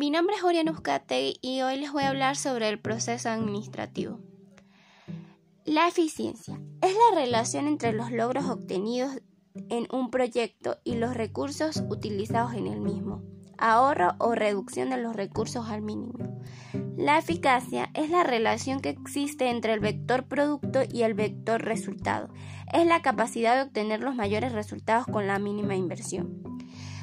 Mi nombre es Oriana Uzcategui y hoy les voy a hablar sobre el proceso administrativo. La eficiencia es la relación entre los logros obtenidos en un proyecto y los recursos utilizados en el mismo, ahorro o reducción de los recursos al mínimo. La eficacia es la relación que existe entre el vector producto y el vector resultado. Es la capacidad de obtener los mayores resultados con la mínima inversión.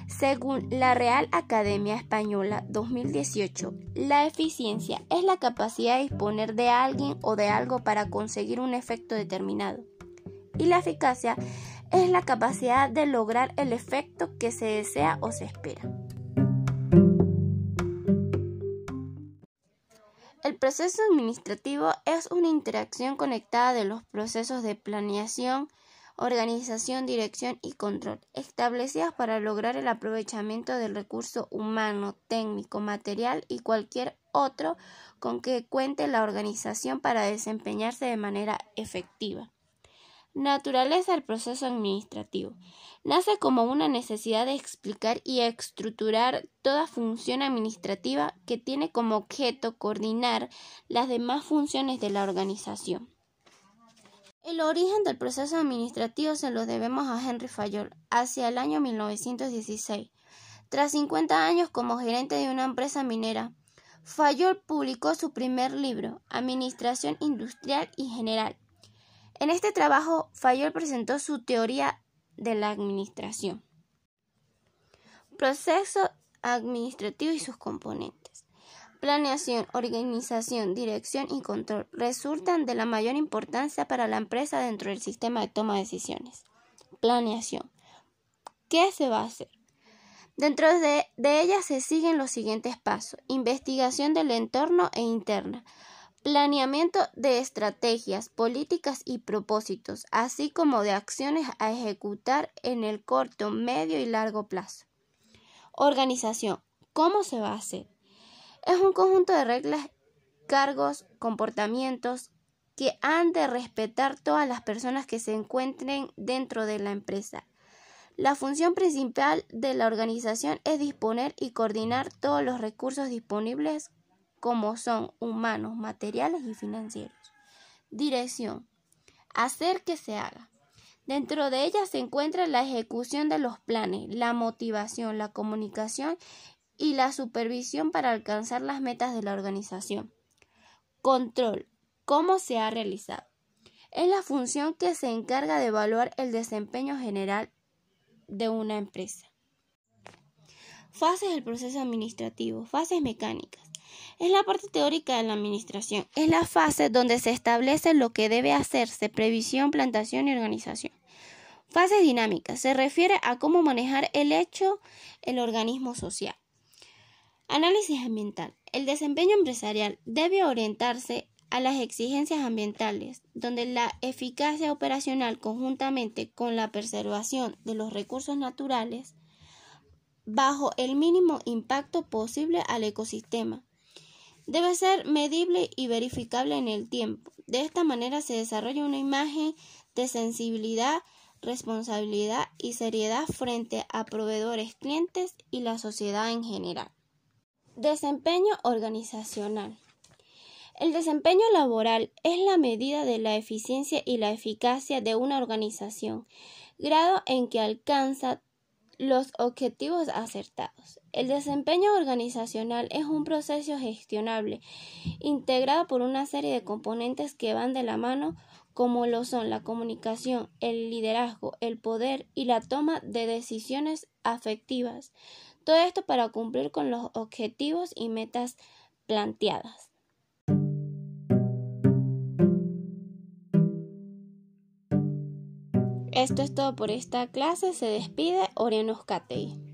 Según la Real Academia Española 2018, la eficiencia es la capacidad de disponer de alguien o de algo para conseguir un efecto determinado. Y la eficacia es la capacidad de lograr el efecto que se desea o se espera. El proceso administrativo es una interacción conectada de los procesos de planeación, organización, dirección y control, establecidas para lograr el aprovechamiento del recurso humano, técnico, material y cualquier otro con que cuente la organización para desempeñarse de manera efectiva. Naturaleza del proceso administrativo. Nace como una necesidad de explicar y estructurar toda función administrativa que tiene como objeto coordinar las demás funciones de la organización. El origen del proceso administrativo se lo debemos a Henry Fayol hacia el año 1916. Tras 50 años como gerente de una empresa minera, Fayol publicó su primer libro, Administración Industrial y General. En este trabajo, Fayol presentó su teoría de la administración, proceso administrativo y sus componentes. Planeación, organización, dirección y control resultan de la mayor importancia para la empresa dentro del sistema de toma de decisiones. Planeación. ¿Qué se va a hacer? Dentro de, ella se siguen los siguientes pasos. Investigación del entorno e interna. Planeamiento de estrategias, políticas y propósitos, así como de acciones a ejecutar en el corto, medio y largo plazo. Organización. ¿Cómo se va a hacer? Es un conjunto de reglas, cargos, comportamientos que han de respetar todas las personas que se encuentren dentro de la empresa. La función principal de la organización es disponer y coordinar todos los recursos disponibles como son humanos, materiales y financieros. Dirección. Hacer que se haga. Dentro de ella se encuentra la ejecución de los planes, la motivación, la comunicación y la supervisión para alcanzar las metas de la organización. Control. ¿Cómo se ha realizado? Es la función que se encarga de evaluar el desempeño general de una empresa. Fases del proceso administrativo. Fases mecánicas. Es la parte teórica de la administración. Es la fase donde se establece lo que debe hacerse, previsión, plantación y organización. Fases dinámicas. Se refiere a cómo manejar el hecho el organismo social. Análisis ambiental. El desempeño empresarial debe orientarse a las exigencias ambientales, donde la eficacia operacional conjuntamente con la preservación de los recursos naturales bajo el mínimo impacto posible al ecosistema. Debe ser medible y verificable en el tiempo. De esta manera se desarrolla una imagen de sensibilidad, responsabilidad y seriedad frente a proveedores, clientes y la sociedad en general. Desempeño organizacional. El desempeño laboral es la medida de la eficiencia y la eficacia de una organización, grado en que alcanza los objetivos acertados. El desempeño organizacional es un proceso gestionable, integrado por una serie de componentes que van de la mano, como lo son la comunicación, el liderazgo, el poder y la toma de decisiones afectivas. Todo esto para cumplir con los objetivos y metas planteadas. Esto es todo por esta clase. Se despide Orianos Catei.